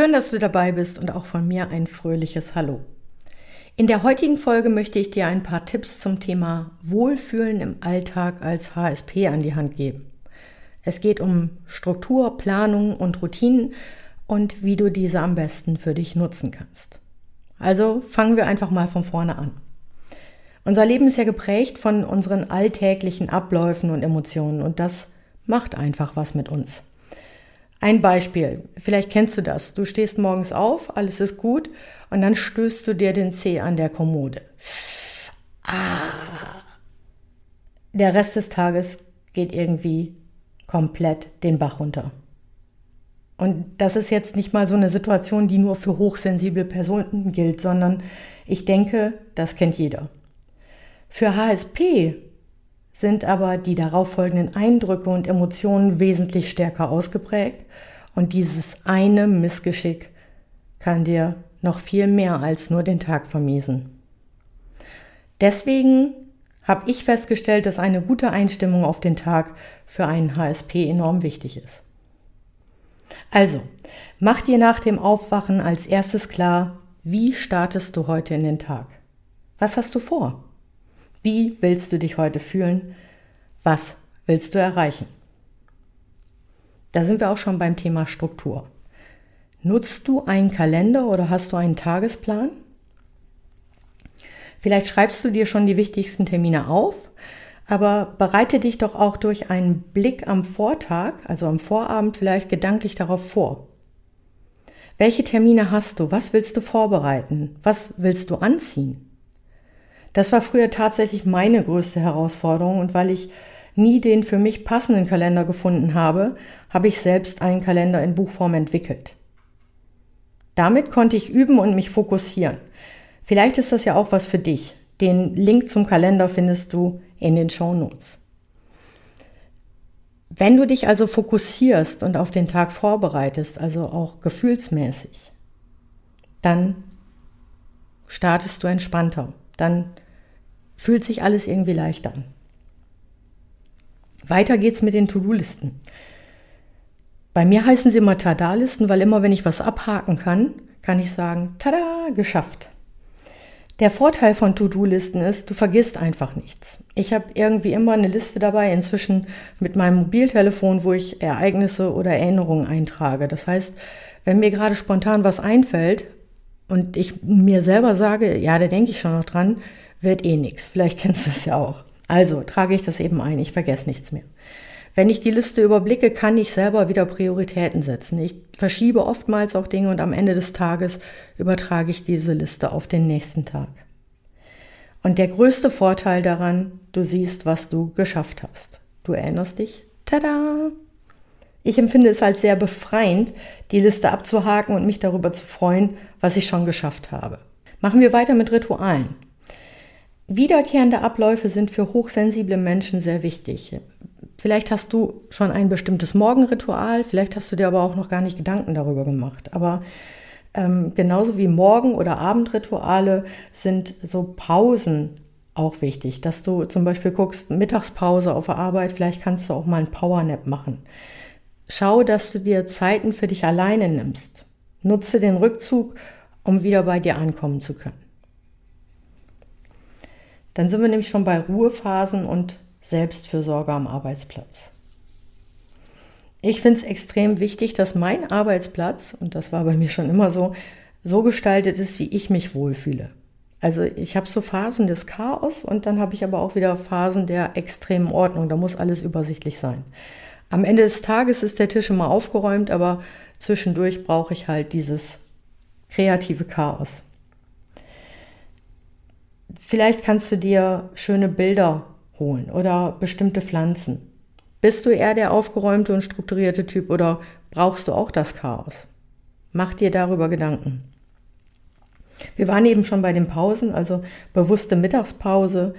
Schön, dass du dabei bist und auch von mir ein fröhliches Hallo. In der heutigen Folge möchte ich dir ein paar Tipps zum Thema Wohlfühlen im Alltag als HSP an die Hand geben. Es geht um Struktur, Planung und Routinen und wie du diese am besten für dich nutzen kannst. Also fangen wir einfach mal von vorne an. Unser Leben ist ja geprägt von unseren alltäglichen Abläufen und Emotionen und das macht einfach was mit uns. Ein Beispiel, vielleicht kennst du das. Du stehst morgens auf, alles ist gut und dann stößt du dir den Zeh an der Kommode. Ah. Der Rest des Tages geht irgendwie komplett den Bach runter. Und das ist jetzt nicht mal so eine Situation, die nur für hochsensible Personen gilt, sondern ich denke, das kennt jeder. Für HSP sind aber die darauffolgenden Eindrücke und Emotionen wesentlich stärker ausgeprägt und dieses eine Missgeschick kann dir noch viel mehr als nur den Tag vermiesen. Deswegen habe ich festgestellt, dass eine gute Einstimmung auf den Tag für einen HSP enorm wichtig ist. Also, mach dir nach dem Aufwachen als erstes klar, wie startest du heute in den Tag? Was hast du vor? Wie willst du dich heute fühlen? Was willst du erreichen? Da sind wir auch schon beim Thema Struktur. Nutzt du einen Kalender oder hast du einen Tagesplan? Vielleicht schreibst du dir schon die wichtigsten Termine auf, aber bereite dich doch auch durch einen Blick am Vortag, also am Vorabend vielleicht gedanklich darauf vor. Welche Termine hast du? Was willst du vorbereiten? Was willst du anziehen? Das war früher tatsächlich meine größte Herausforderung und weil ich nie den für mich passenden Kalender gefunden habe, habe ich selbst einen Kalender in Buchform entwickelt. Damit konnte ich üben und mich fokussieren. Vielleicht ist das ja auch was für dich. Den Link zum Kalender findest du in den Show Notes. Wenn du dich also fokussierst und auf den Tag vorbereitest, also auch gefühlsmäßig, dann startest du entspannter. Dann fühlt sich alles irgendwie leichter an. Weiter geht's mit den To-Do-Listen. Bei mir heißen sie immer Tada-Listen, weil immer wenn ich was abhaken kann, kann ich sagen, tada, geschafft. Der Vorteil von To-Do-Listen ist, du vergisst einfach nichts. Ich habe irgendwie immer eine Liste dabei, inzwischen mit meinem Mobiltelefon, wo ich Ereignisse oder Erinnerungen eintrage. Das heißt, wenn mir gerade spontan was einfällt und ich mir selber sage, ja, da denke ich schon noch dran, wird eh nichts. Vielleicht kennst du es ja auch. Also trage ich das eben ein, ich vergesse nichts mehr. Wenn ich die Liste überblicke, kann ich selber wieder Prioritäten setzen. Ich verschiebe oftmals auch Dinge und am Ende des Tages übertrage ich diese Liste auf den nächsten Tag. Und der größte Vorteil daran, du siehst, was du geschafft hast. Du erinnerst dich? Tada! Ich empfinde es als sehr befreiend, die Liste abzuhaken und mich darüber zu freuen, was ich schon geschafft habe. Machen wir weiter mit Ritualen. Wiederkehrende Abläufe sind für hochsensible Menschen sehr wichtig. Vielleicht hast du schon ein bestimmtes Morgenritual, vielleicht hast du dir aber auch noch gar nicht Gedanken darüber gemacht. Aber ähm, genauso wie Morgen- oder Abendrituale sind so Pausen auch wichtig, dass du zum Beispiel guckst, Mittagspause auf der Arbeit, vielleicht kannst du auch mal einen Powernap machen. Schau, dass du dir Zeiten für dich alleine nimmst. Nutze den Rückzug, um wieder bei dir ankommen zu können. Dann sind wir nämlich schon bei Ruhephasen und Selbstfürsorge am Arbeitsplatz. Ich finde es extrem wichtig, dass mein Arbeitsplatz, und das war bei mir schon immer so, so gestaltet ist, wie ich mich wohlfühle. Also ich habe so Phasen des Chaos und dann habe ich aber auch wieder Phasen der extremen Ordnung. Da muss alles übersichtlich sein. Am Ende des Tages ist der Tisch immer aufgeräumt, aber zwischendurch brauche ich halt dieses kreative Chaos. Vielleicht kannst du dir schöne Bilder holen oder bestimmte Pflanzen. Bist du eher der aufgeräumte und strukturierte Typ oder brauchst du auch das Chaos? Mach dir darüber Gedanken. Wir waren eben schon bei den Pausen, also bewusste Mittagspause.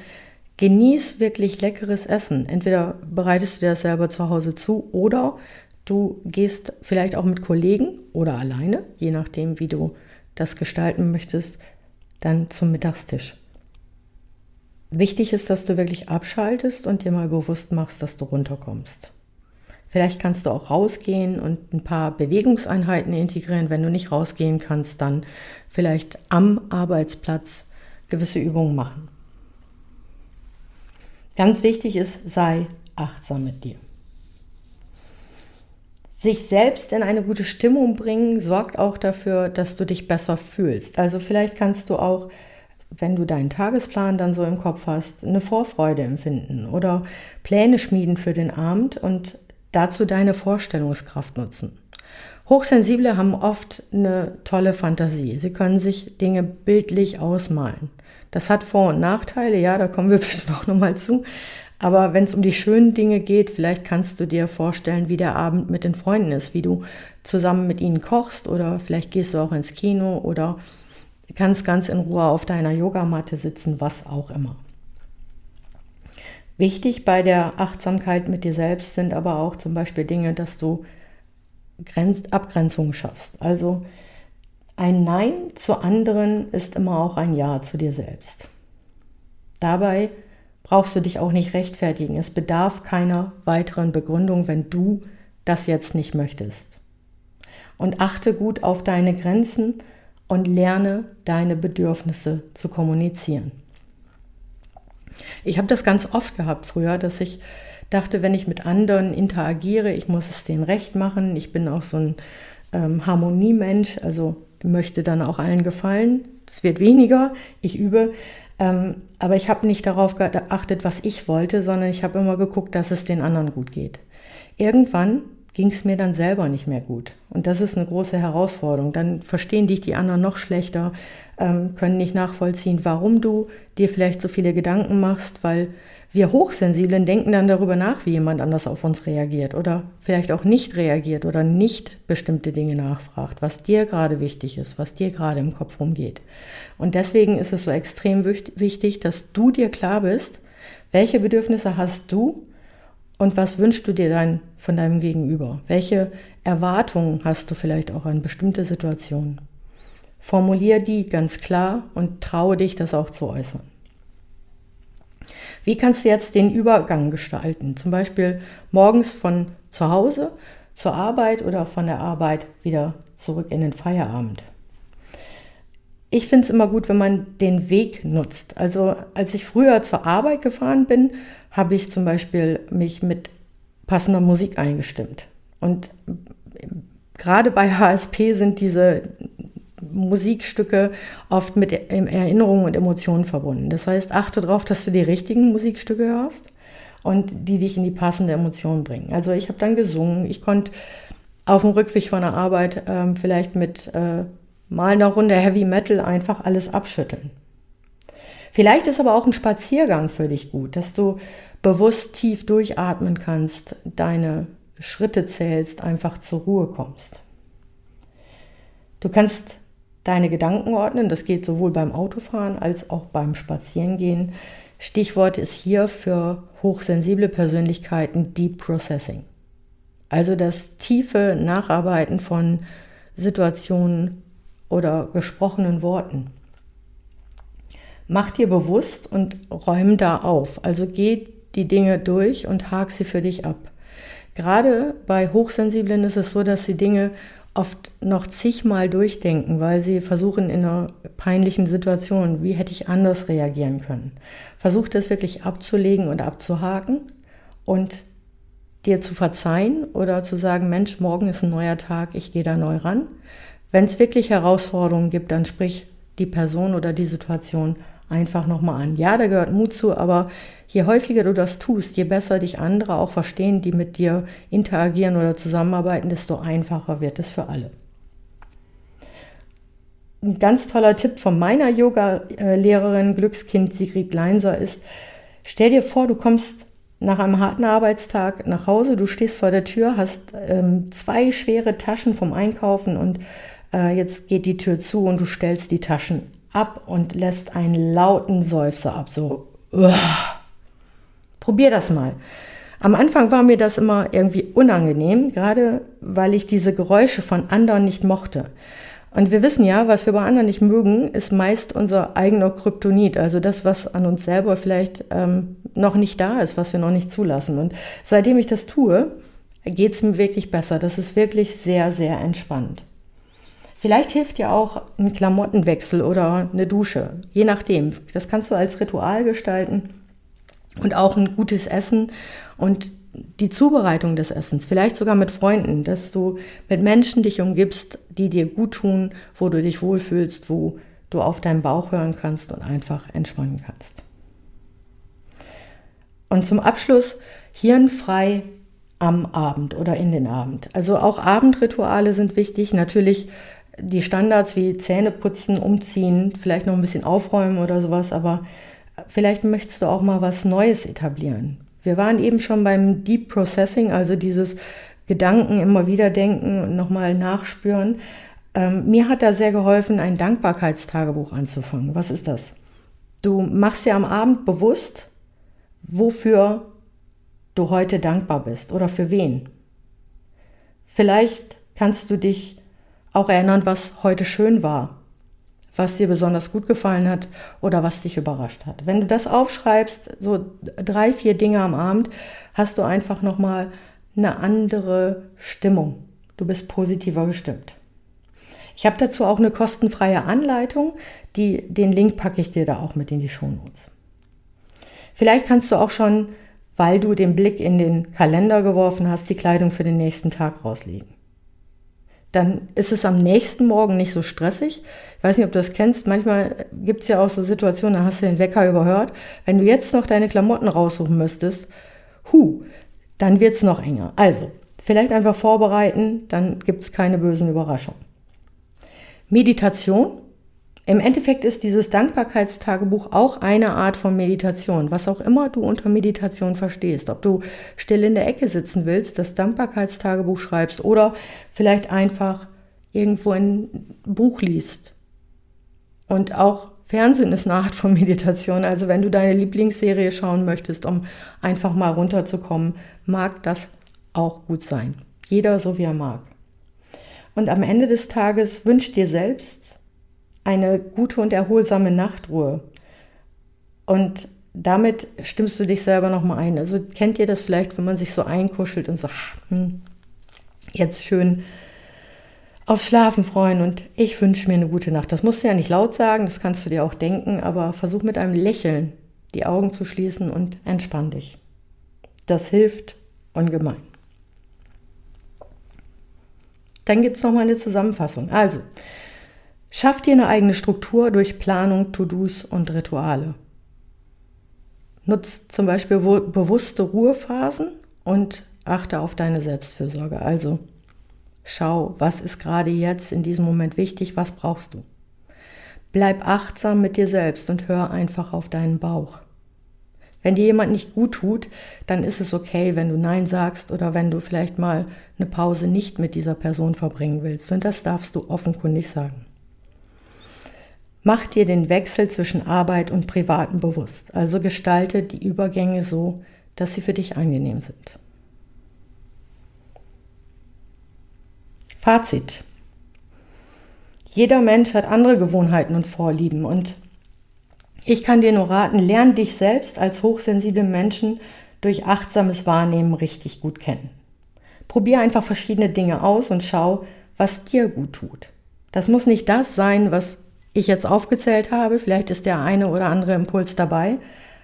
Genieß wirklich leckeres Essen. Entweder bereitest du dir das selber zu Hause zu oder du gehst vielleicht auch mit Kollegen oder alleine, je nachdem, wie du das gestalten möchtest, dann zum Mittagstisch. Wichtig ist, dass du wirklich abschaltest und dir mal bewusst machst, dass du runterkommst. Vielleicht kannst du auch rausgehen und ein paar Bewegungseinheiten integrieren. Wenn du nicht rausgehen kannst, dann vielleicht am Arbeitsplatz gewisse Übungen machen. Ganz wichtig ist, sei achtsam mit dir. Sich selbst in eine gute Stimmung bringen sorgt auch dafür, dass du dich besser fühlst. Also vielleicht kannst du auch, wenn du deinen Tagesplan dann so im Kopf hast, eine Vorfreude empfinden oder Pläne schmieden für den Abend und dazu deine Vorstellungskraft nutzen. Hochsensible haben oft eine tolle Fantasie. Sie können sich Dinge bildlich ausmalen. Das hat Vor- und Nachteile, ja, da kommen wir bestimmt auch nochmal zu. Aber wenn es um die schönen Dinge geht, vielleicht kannst du dir vorstellen, wie der Abend mit den Freunden ist, wie du zusammen mit ihnen kochst oder vielleicht gehst du auch ins Kino oder kannst ganz in Ruhe auf deiner Yogamatte sitzen, was auch immer. Wichtig bei der Achtsamkeit mit dir selbst sind aber auch zum Beispiel Dinge, dass du Grenz Abgrenzungen schaffst. Also ein Nein zu anderen ist immer auch ein Ja zu dir selbst. Dabei brauchst du dich auch nicht rechtfertigen. Es bedarf keiner weiteren Begründung, wenn du das jetzt nicht möchtest. Und achte gut auf deine Grenzen und lerne deine Bedürfnisse zu kommunizieren. Ich habe das ganz oft gehabt früher, dass ich dachte, wenn ich mit anderen interagiere, ich muss es denen recht machen. Ich bin auch so ein ähm, Harmoniemensch, also möchte dann auch allen gefallen. Es wird weniger, ich übe. Ähm, aber ich habe nicht darauf geachtet, was ich wollte, sondern ich habe immer geguckt, dass es den anderen gut geht. Irgendwann ging es mir dann selber nicht mehr gut. Und das ist eine große Herausforderung. Dann verstehen dich die anderen noch schlechter, ähm, können nicht nachvollziehen, warum du dir vielleicht so viele Gedanken machst, weil wir Hochsensiblen denken dann darüber nach, wie jemand anders auf uns reagiert oder vielleicht auch nicht reagiert oder nicht bestimmte Dinge nachfragt, was dir gerade wichtig ist, was dir gerade im Kopf rumgeht. Und deswegen ist es so extrem wichtig, dass du dir klar bist, welche Bedürfnisse hast du und was wünschst du dir dann von deinem Gegenüber? Welche Erwartungen hast du vielleicht auch an bestimmte Situationen? Formulier die ganz klar und traue dich, das auch zu äußern. Wie kannst du jetzt den Übergang gestalten? Zum Beispiel morgens von zu Hause zur Arbeit oder von der Arbeit wieder zurück in den Feierabend. Ich finde es immer gut, wenn man den Weg nutzt. Also als ich früher zur Arbeit gefahren bin, habe ich zum Beispiel mich mit passender Musik eingestimmt. Und gerade bei HSP sind diese Musikstücke oft mit Erinnerungen und Emotionen verbunden. Das heißt, achte darauf, dass du die richtigen Musikstücke hörst und die dich in die passende Emotion bringen. Also ich habe dann gesungen, ich konnte auf dem Rückweg von der Arbeit ähm, vielleicht mit äh, mal einer Runde Heavy Metal einfach alles abschütteln. Vielleicht ist aber auch ein Spaziergang für dich gut, dass du bewusst tief durchatmen kannst, deine Schritte zählst, einfach zur Ruhe kommst. Du kannst deine Gedanken ordnen. Das geht sowohl beim Autofahren als auch beim Spazierengehen. Stichwort ist hier für hochsensible Persönlichkeiten Deep Processing. Also das tiefe Nacharbeiten von Situationen oder gesprochenen Worten. Mach dir bewusst und räum da auf. Also geh die Dinge durch und hak sie für dich ab. Gerade bei Hochsensiblen ist es so, dass sie Dinge oft noch zigmal durchdenken, weil sie versuchen in einer peinlichen Situation, wie hätte ich anders reagieren können. Versuch das wirklich abzulegen und abzuhaken und dir zu verzeihen oder zu sagen, Mensch, morgen ist ein neuer Tag, ich gehe da neu ran. Wenn es wirklich Herausforderungen gibt, dann sprich die Person oder die Situation einfach nochmal an. Ja, da gehört Mut zu, aber je häufiger du das tust, je besser dich andere auch verstehen, die mit dir interagieren oder zusammenarbeiten, desto einfacher wird es für alle. Ein ganz toller Tipp von meiner Yoga-Lehrerin, Glückskind Sigrid Leinser ist, stell dir vor, du kommst nach einem harten Arbeitstag nach Hause, du stehst vor der Tür, hast ähm, zwei schwere Taschen vom Einkaufen und Äh, jetzt geht die Tür zu und du stellst die Taschen ab und lässt einen lauten Seufzer ab. So, uah. probier das mal. Am Anfang war mir das immer irgendwie unangenehm, gerade weil ich diese Geräusche von anderen nicht mochte. Und wir wissen ja, was wir bei anderen nicht mögen, ist meist unser eigener Kryptonit, also das, was an uns selber vielleicht ähm, noch nicht da ist, was wir noch nicht zulassen. Und seitdem ich das tue, geht es mir wirklich besser. Das ist wirklich sehr, sehr entspannt. Vielleicht hilft dir auch ein Klamottenwechsel oder eine Dusche, je nachdem. Das kannst du als Ritual gestalten und auch ein gutes Essen und die Zubereitung des Essens, vielleicht sogar mit Freunden, dass du mit Menschen dich umgibst, die dir gut tun, wo du dich wohlfühlst, wo du auf deinen Bauch hören kannst und einfach entspannen kannst. Und zum Abschluss hirnfrei am Abend oder in den Abend. Also auch Abendrituale sind wichtig. Natürlich die Standards wie Zähne putzen, umziehen, vielleicht noch ein bisschen aufräumen oder sowas, aber vielleicht möchtest du auch mal was Neues etablieren. Wir waren eben schon beim Deep Processing, also dieses Gedanken immer wieder denken und nochmal nachspüren. Ähm, mir hat da sehr geholfen, ein Dankbarkeitstagebuch anzufangen. Was ist das? Du machst dir am Abend bewusst, wofür du heute dankbar bist oder für wen. Vielleicht kannst du dich auch erinnern, was heute schön war was dir besonders gut gefallen hat oder was dich überrascht hat. Wenn du das aufschreibst, so drei, vier Dinge am Abend, hast du einfach nochmal eine andere Stimmung. Du bist positiver gestimmt. Ich habe dazu auch eine kostenfreie Anleitung, die, den Link packe ich dir da auch mit in die Shownotes. Vielleicht kannst du auch schon, weil du den Blick in den Kalender geworfen hast, die Kleidung für den nächsten Tag rauslegen dann ist es am nächsten Morgen nicht so stressig. Ich weiß nicht, ob du das kennst. Manchmal gibt es ja auch so Situationen, da hast du den Wecker überhört. Wenn du jetzt noch deine Klamotten raussuchen müsstest, hu, dann wird es noch enger. Also, vielleicht einfach vorbereiten, dann gibt es keine bösen Überraschungen. Meditation im Endeffekt ist dieses Dankbarkeitstagebuch auch eine Art von Meditation, was auch immer du unter Meditation verstehst. Ob du still in der Ecke sitzen willst, das Dankbarkeitstagebuch schreibst oder vielleicht einfach irgendwo ein Buch liest. Und auch Fernsehen ist eine Art von Meditation. Also wenn du deine Lieblingsserie schauen möchtest, um einfach mal runterzukommen, mag das auch gut sein. Jeder so wie er mag. Und am Ende des Tages wünscht dir selbst eine gute und erholsame Nachtruhe. Und damit stimmst du dich selber nochmal ein. Also kennt ihr das vielleicht, wenn man sich so einkuschelt und so, hm, jetzt schön aufs Schlafen freuen und ich wünsche mir eine gute Nacht. Das musst du ja nicht laut sagen, das kannst du dir auch denken, aber versuch mit einem Lächeln die Augen zu schließen und entspann dich. Das hilft ungemein. Dann gibt es nochmal eine Zusammenfassung. Also, Schaff dir eine eigene Struktur durch Planung, To-Dos und Rituale. Nutz zum Beispiel bewusste Ruhephasen und achte auf deine Selbstfürsorge. Also schau, was ist gerade jetzt in diesem Moment wichtig, was brauchst du. Bleib achtsam mit dir selbst und hör einfach auf deinen Bauch. Wenn dir jemand nicht gut tut, dann ist es okay, wenn du Nein sagst oder wenn du vielleicht mal eine Pause nicht mit dieser Person verbringen willst. Und das darfst du offenkundig sagen. Mach dir den Wechsel zwischen Arbeit und Privaten bewusst. Also gestalte die Übergänge so, dass sie für dich angenehm sind. Fazit. Jeder Mensch hat andere Gewohnheiten und Vorlieben und ich kann dir nur raten, lern dich selbst als hochsensible Menschen durch achtsames Wahrnehmen richtig gut kennen. Probier einfach verschiedene Dinge aus und schau, was dir gut tut. Das muss nicht das sein, was ich jetzt aufgezählt habe. Vielleicht ist der eine oder andere Impuls dabei.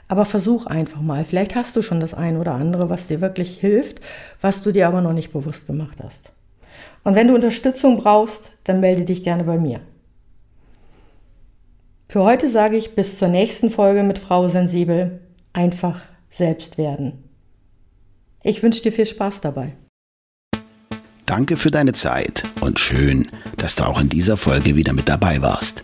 Aber versuch einfach mal. Vielleicht hast du schon das eine oder andere, was dir wirklich hilft, was du dir aber noch nicht bewusst gemacht hast. Und wenn du Unterstützung brauchst, dann melde dich gerne bei mir. Für heute sage ich bis zur nächsten Folge mit Frau Sensibel einfach selbst werden. Ich wünsche dir viel Spaß dabei. Danke für deine Zeit und schön, dass du auch in dieser Folge wieder mit dabei warst.